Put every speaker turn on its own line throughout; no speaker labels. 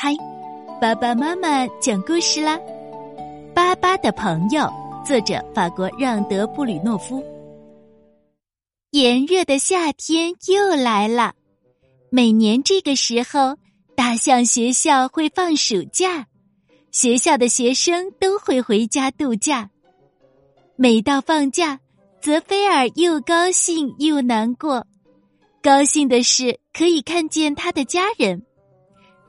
嗨，爸爸妈妈讲故事啦！巴巴的朋友，作者法国让德布吕诺夫。炎热的夏天又来了，每年这个时候，大象学校会放暑假，学校的学生都会回家度假。每到放假，泽菲尔又高兴又难过。高兴的是可以看见他的家人。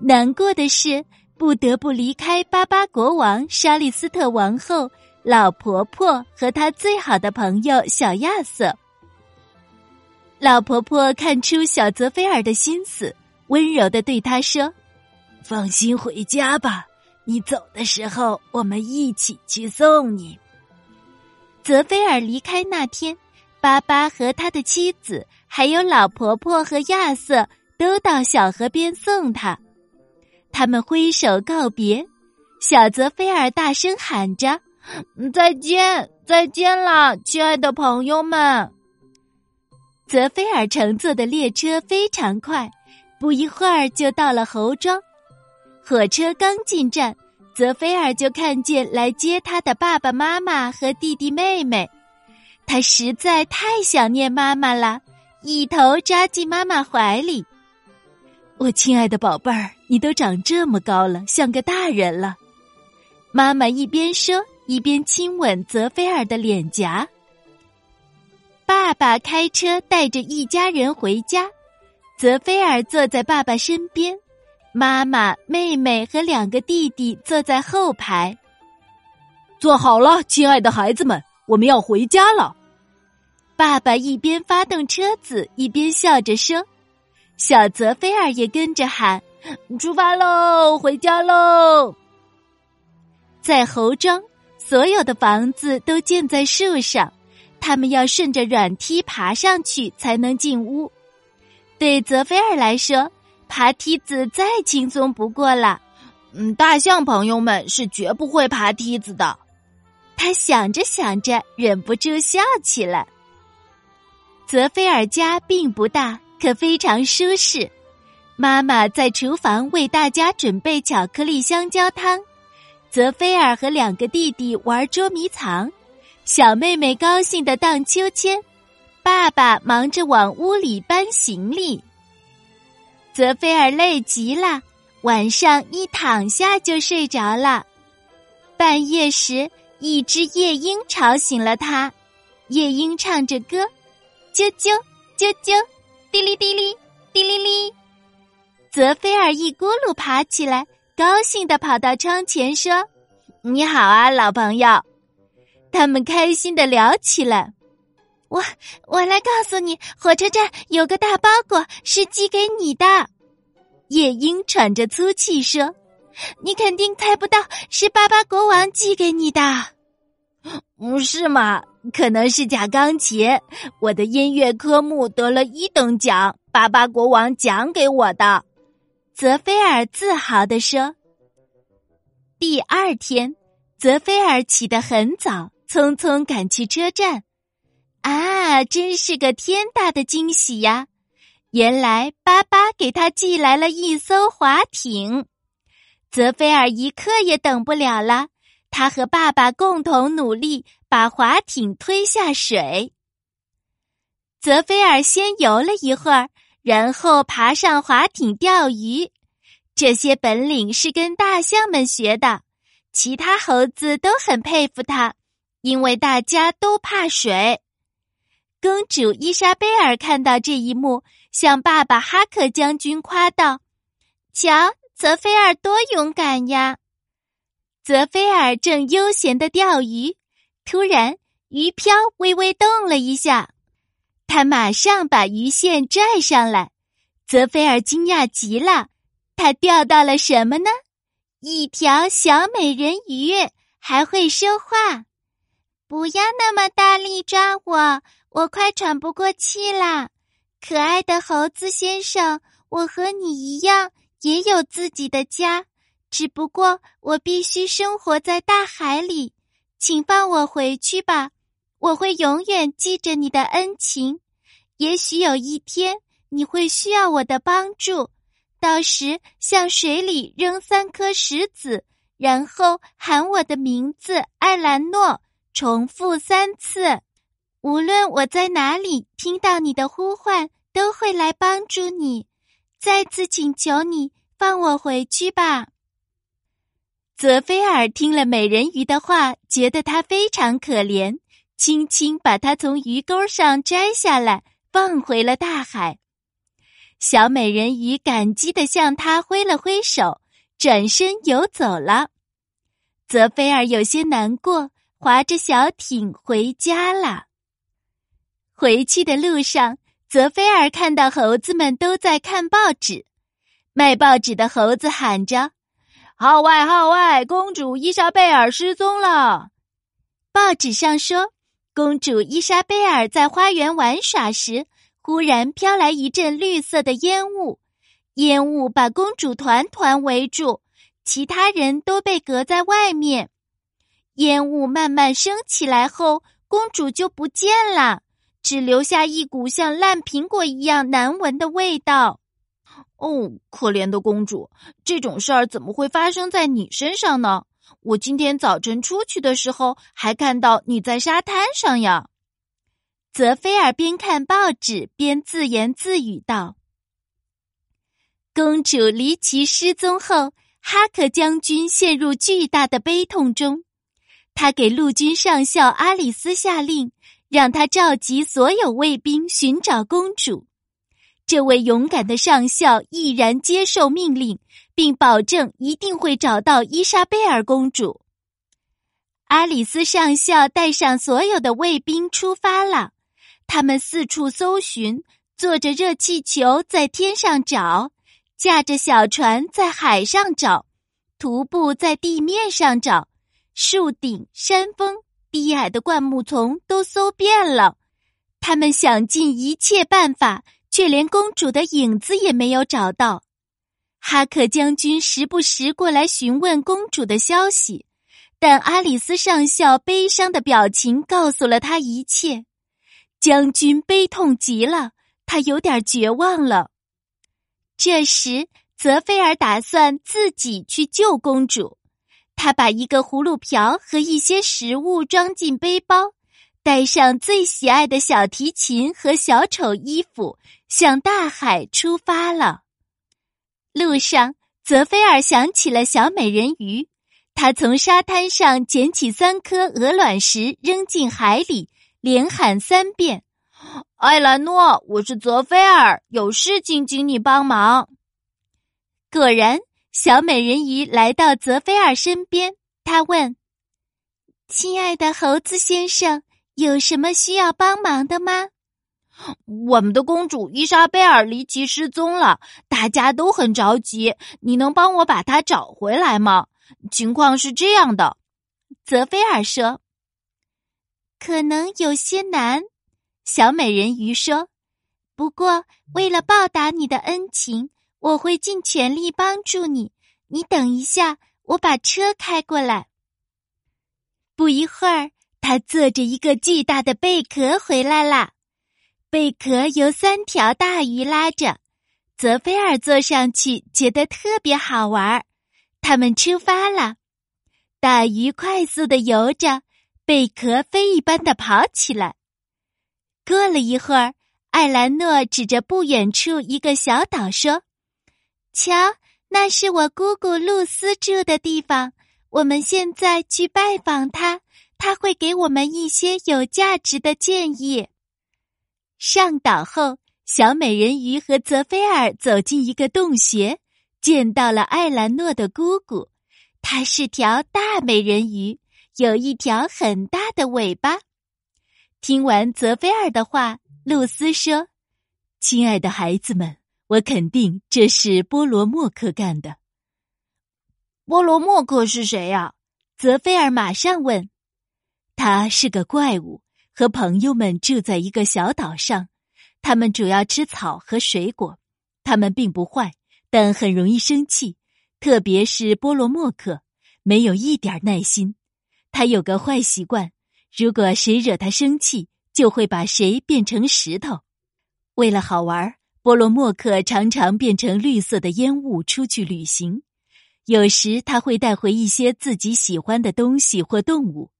难过的是，不得不离开巴巴国王、莎莉斯特王后、老婆婆和她最好的朋友小亚瑟。老婆婆看出小泽菲尔的心思，温柔的对他说：“
放心回家吧，你走的时候，我们一起去送你。”
泽菲尔离开那天，巴巴和他的妻子，还有老婆婆和亚瑟，都到小河边送他。他们挥手告别，小泽菲尔大声喊着：“
再见，再见了，亲爱的朋友们！”
泽菲尔乘坐的列车非常快，不一会儿就到了侯庄。火车刚进站，泽菲尔就看见来接他的爸爸妈妈和弟弟妹妹。他实在太想念妈妈了，一头扎进妈妈怀里。我亲爱的宝贝儿，你都长这么高了，像个大人了。妈妈一边说，一边亲吻泽菲尔的脸颊。爸爸开车带着一家人回家，泽菲尔坐在爸爸身边，妈妈、妹妹和两个弟弟坐在后排。
坐好了，亲爱的孩子们，我们要回家了。
爸爸一边发动车子，一边笑着说。小泽菲尔也跟着喊：“
出发喽，回家喽！”
在猴庄，所有的房子都建在树上，他们要顺着软梯爬上去才能进屋。对泽菲尔来说，爬梯子再轻松不过了。
嗯，大象朋友们是绝不会爬梯子的。
他想着想着，忍不住笑起来。泽菲尔家并不大。可非常舒适。妈妈在厨房为大家准备巧克力香蕉汤，泽菲尔和两个弟弟玩捉迷藏，小妹妹高兴的荡秋千，爸爸忙着往屋里搬行李。泽菲尔累极了，晚上一躺下就睡着了。半夜时，一只夜莺吵醒了他，夜莺唱着歌：“啾啾啾啾。”滴哩滴哩，滴哩哩，泽菲尔一咕噜爬起来，高兴的跑到窗前说：“
你好啊，老朋友。”
他们开心的聊起来。我我来告诉你，火车站有个大包裹是寄给你的。夜莺喘着粗气说：“你肯定猜不到是巴巴国王寄给你的。”
不是吗？可能是假钢琴。我的音乐科目得了一等奖，巴巴国王奖给我的。
泽菲尔自豪地说。第二天，泽菲尔起得很早，匆匆赶去车站。啊，真是个天大的惊喜呀！原来巴巴给他寄来了一艘滑艇。泽菲尔一刻也等不了了。他和爸爸共同努力，把滑艇推下水。泽菲尔先游了一会儿，然后爬上滑艇钓鱼。这些本领是跟大象们学的，其他猴子都很佩服他，因为大家都怕水。公主伊莎贝尔看到这一幕，向爸爸哈克将军夸道：“瞧，泽菲尔多勇敢呀！”泽菲尔正悠闲的钓鱼，突然鱼漂微微动了一下，他马上把鱼线拽上来。泽菲尔惊讶极了，他钓到了什么呢？一条小美人鱼，还会说话。不要那么大力抓我，我快喘不过气啦！可爱的猴子先生，我和你一样，也有自己的家。只不过我必须生活在大海里，请放我回去吧。我会永远记着你的恩情。也许有一天你会需要我的帮助，到时向水里扔三颗石子，然后喊我的名字艾兰诺，重复三次。无论我在哪里听到你的呼唤，都会来帮助你。再次请求你放我回去吧。泽菲尔听了美人鱼的话，觉得它非常可怜，轻轻把它从鱼钩上摘下来，放回了大海。小美人鱼感激的向他挥了挥手，转身游走了。泽菲尔有些难过，划着小艇回家了。回去的路上，泽菲尔看到猴子们都在看报纸，卖报纸的猴子喊着：“
号外号外，公主伊莎贝尔失踪了！”
报纸上说，公主伊莎贝尔在花园玩耍时。忽然飘来一阵绿色的烟雾，烟雾把公主团团围住，其他人都被隔在外面。烟雾慢慢升起来后，公主就不见了，只留下一股像烂苹果一样难闻的味道。
哦，可怜的公主，这种事儿怎么会发生在你身上呢？我今天早晨出去的时候，还看到你在沙滩上呀。
泽菲尔边看报纸边自言自语道：“公主离奇失踪后，哈克将军陷入巨大的悲痛中。他给陆军上校阿里斯下令，让他召集所有卫兵寻找公主。这位勇敢的上校毅然接受命令，并保证一定会找到伊莎贝尔公主。阿里斯上校带上所有的卫兵出发了。”他们四处搜寻，坐着热气球在天上找，驾着小船在海上找，徒步在地面上找，树顶、山峰、低矮的灌木丛都搜遍了。他们想尽一切办法，却连公主的影子也没有找到。哈克将军时不时过来询问公主的消息，但阿里斯上校悲伤的表情告诉了他一切。将军悲痛极了，他有点绝望了。这时，泽菲尔打算自己去救公主。他把一个葫芦瓢和一些食物装进背包，带上最喜爱的小提琴和小丑衣服，向大海出发了。路上，泽菲尔想起了小美人鱼，他从沙滩上捡起三颗鹅卵石，扔进海里。连喊三遍：“艾兰诺，我是泽菲尔，有事情请你帮忙。”果然，小美人鱼来到泽菲尔身边。他问：“亲爱的猴子先生，有什么需要帮忙的吗？”“
我们的公主伊莎贝尔离奇失踪了，大家都很着急。你能帮我把她找回来吗？”情况是这样的，
泽菲尔说。可能有些难，小美人鱼说。不过，为了报答你的恩情，我会尽全力帮助你。你等一下，我把车开过来。不一会儿，他坐着一个巨大的贝壳回来了。贝壳由三条大鱼拉着，泽菲尔坐上去，觉得特别好玩儿。他们出发了，大鱼快速的游着。贝壳飞一般的跑起来。过了一会儿，艾兰诺指着不远处一个小岛说：“瞧，那是我姑姑露丝住的地方。我们现在去拜访她，她会给我们一些有价值的建议。”上岛后，小美人鱼和泽菲尔走进一个洞穴，见到了艾兰诺的姑姑，她是条大美人鱼。有一条很大的尾巴。听完泽菲尔的话，露丝说：“亲爱的孩子们，我肯定这是波罗莫克干的。”
波罗莫克是谁呀？
泽菲尔马上问。他是个怪物，和朋友们住在一个小岛上。他们主要吃草和水果。他们并不坏，但很容易生气，特别是波罗莫克，没有一点耐心。他有个坏习惯，如果谁惹他生气，就会把谁变成石头。为了好玩，波。罗莫克常常变成绿色的烟雾出去旅行，有时他会带回一些自己喜欢的东西或动物。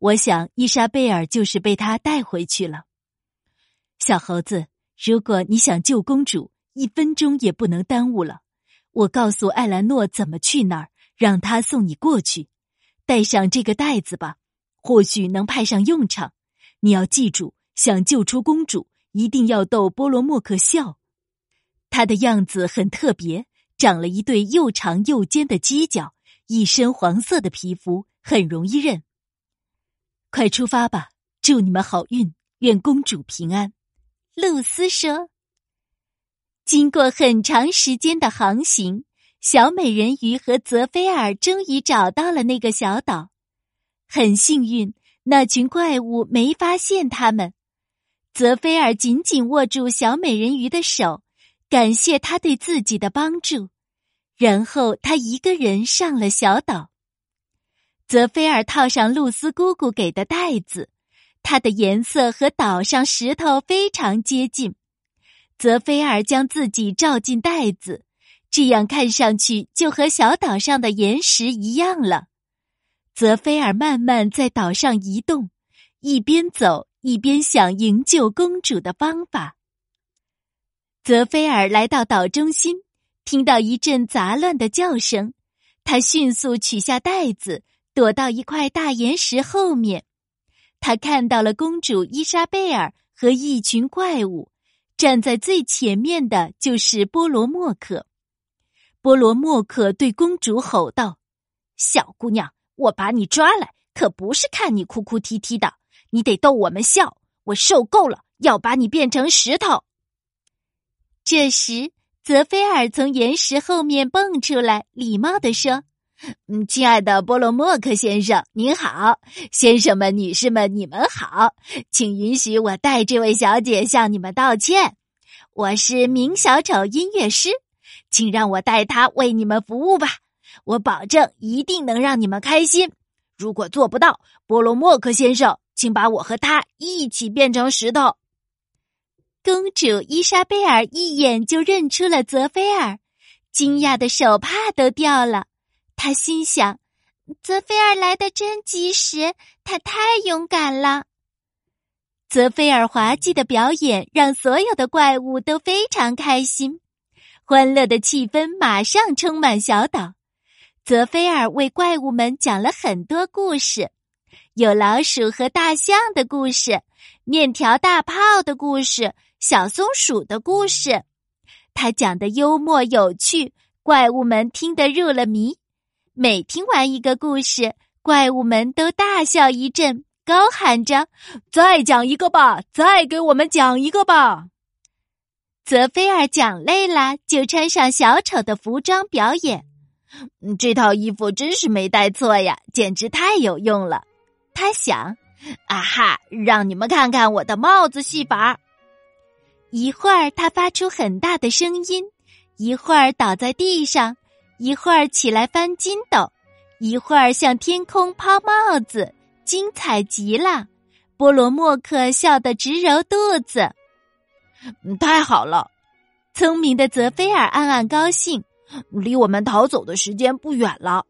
我想伊莎贝尔就是被他带回去了。小猴子，如果你想救公主，一分钟也不能耽误了。我告诉艾兰诺怎么去那儿，让他送你过去。带上这个袋子吧，或许能派上用场。你要记住，想救出公主，一定要逗波罗莫克笑。他的样子很特别，长了一对又长又尖的犄角，一身黄色的皮肤，很容易认。快出发吧！祝你们好运，愿公主平安。
露丝说：“经过很长时间的航行，小美人鱼和泽菲尔终于找到了那个小岛。很幸运，那群怪物没发现他们。泽菲尔紧紧握住小美人鱼的手。”感谢他对自己的帮助，然后他一个人上了小岛。泽菲尔套上露丝姑姑给的袋子，它的颜色和岛上石头非常接近。泽菲尔将自己罩进袋子，这样看上去就和小岛上的岩石一样了。泽菲尔慢慢在岛上移动，一边走一边想营救公主的方法。泽菲尔来到岛中心，听到一阵杂乱的叫声，他迅速取下袋子，躲到一块大岩石后面。他看到了公主伊莎贝尔和一群怪物，站在最前面的就是波罗莫克。波罗莫克对公主吼道：“小姑娘，我把你抓来，可不是看你哭哭啼啼的，你得逗我们笑。我受够了，要把你变成石头。”这时，泽菲尔从岩石后面蹦出来，礼貌地说：“嗯，亲爱的波罗莫克先生，您好，先生们、女士们，你们好，请允许我代这位小姐向你们道歉。我是名小丑音乐师，请让我代他为你们服务吧。我保证一定能让你们开心。如果做不到，波罗莫克先生，请把我和他一起变成石头。”公主伊莎贝尔一眼就认出了泽菲尔，惊讶的手帕都掉了。他心想：“泽菲尔来的真及时，他太勇敢了。”泽菲尔滑稽的表演让所有的怪物都非常开心，欢乐的气氛马上充满小岛。泽菲尔为怪物们讲了很多故事，有老鼠和大象的故事，面条大炮的故事。小松鼠的故事，他讲的幽默有趣，怪物们听得入了迷。每听完一个故事，怪物们都大笑一阵，高喊着：“再讲一个吧，再给我们讲一个吧！”泽菲尔讲累了，就穿上小丑的服装表演。这套衣服真是没带错呀，简直太有用了。他想：“啊哈，让你们看看我的帽子戏法。”一会儿，他发出很大的声音；一会儿倒在地上；一会儿起来翻筋斗；一会儿向天空抛帽子，精彩极了。波罗莫克笑得直揉肚子。太好了！聪明的泽菲尔暗暗高兴，离我们逃走的时间不远了。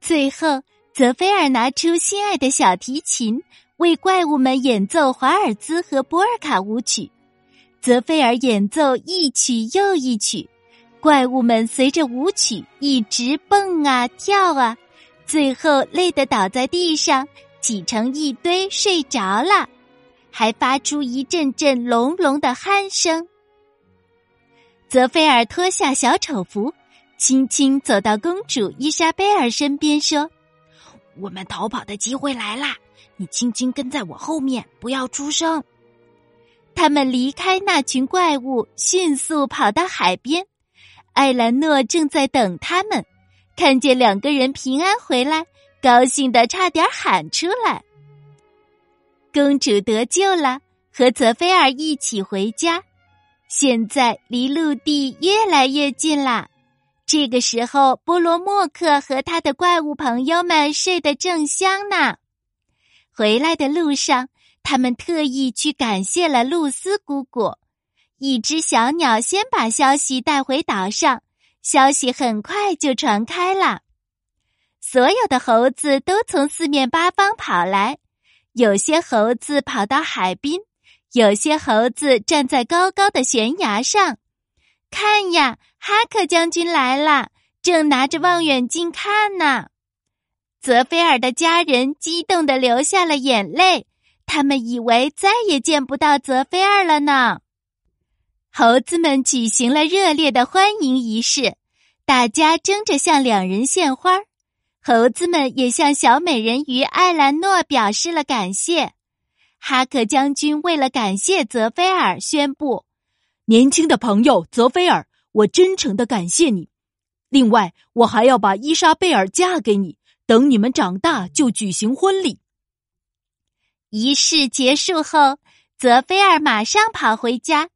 最后，泽菲尔拿出心爱的小提琴，为怪物们演奏华尔兹和波尔卡舞曲。泽菲尔演奏一曲又一曲，怪物们随着舞曲一直蹦啊跳啊，最后累得倒在地上，挤成一堆睡着了，还发出一阵阵隆隆的鼾声。泽菲尔脱下小丑服，轻轻走到公主伊莎贝尔身边，说：“我们逃跑的机会来啦，你轻轻跟在我后面，不要出声。”他们离开那群怪物，迅速跑到海边。艾兰诺正在等他们，看见两个人平安回来，高兴的差点喊出来：“公主得救了，和泽菲尔一起回家，现在离陆地越来越近啦。”这个时候，波罗莫克和他的怪物朋友们睡得正香呢。回来的路上。他们特意去感谢了露丝姑姑，
一只小鸟先把消息带回岛上，消息很快就传开了。所有的猴子都从四面八方跑来，有些猴子跑到海滨，有些猴子站在高高的悬崖上。看呀，哈克将军来了，正拿着望远镜看呢。泽菲尔的家人激动的流下了眼泪，他们以为再也见不到泽菲尔了呢。猴子们举行了热烈的欢迎仪式，大家争着向两人献花。猴子们也向小美人鱼艾兰诺表示了感谢。哈克将军为了感谢泽菲尔，宣布：“
年轻的朋友泽菲尔，我真诚的感谢你。另外，我还要把伊莎贝尔嫁给你。等你们长大，就举行婚礼。”
仪式结束后，泽菲尔马上跑回家，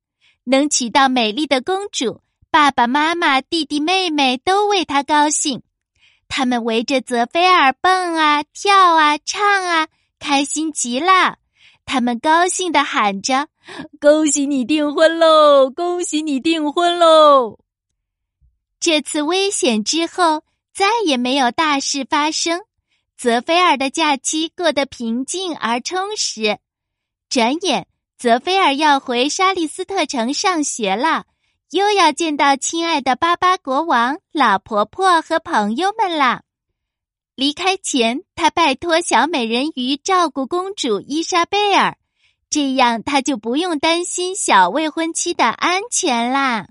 能娶到美丽的公主，爸爸妈妈、弟弟妹妹都为他高兴。他们围着泽菲尔蹦啊跳啊唱啊，开心极了。他们高兴的喊着：“
恭喜你订婚喽！恭喜你订婚喽！”
这次危险之后，再也没有大事发生。泽菲尔的假期过得平静而充实。转眼，泽菲尔要回沙利斯特城上学了。又要见到亲爱的巴巴国王、老婆婆和朋友们啦！离开前，他拜托小美人鱼照顾公主伊莎贝尔，这样他就不用担心小未婚妻的安全啦。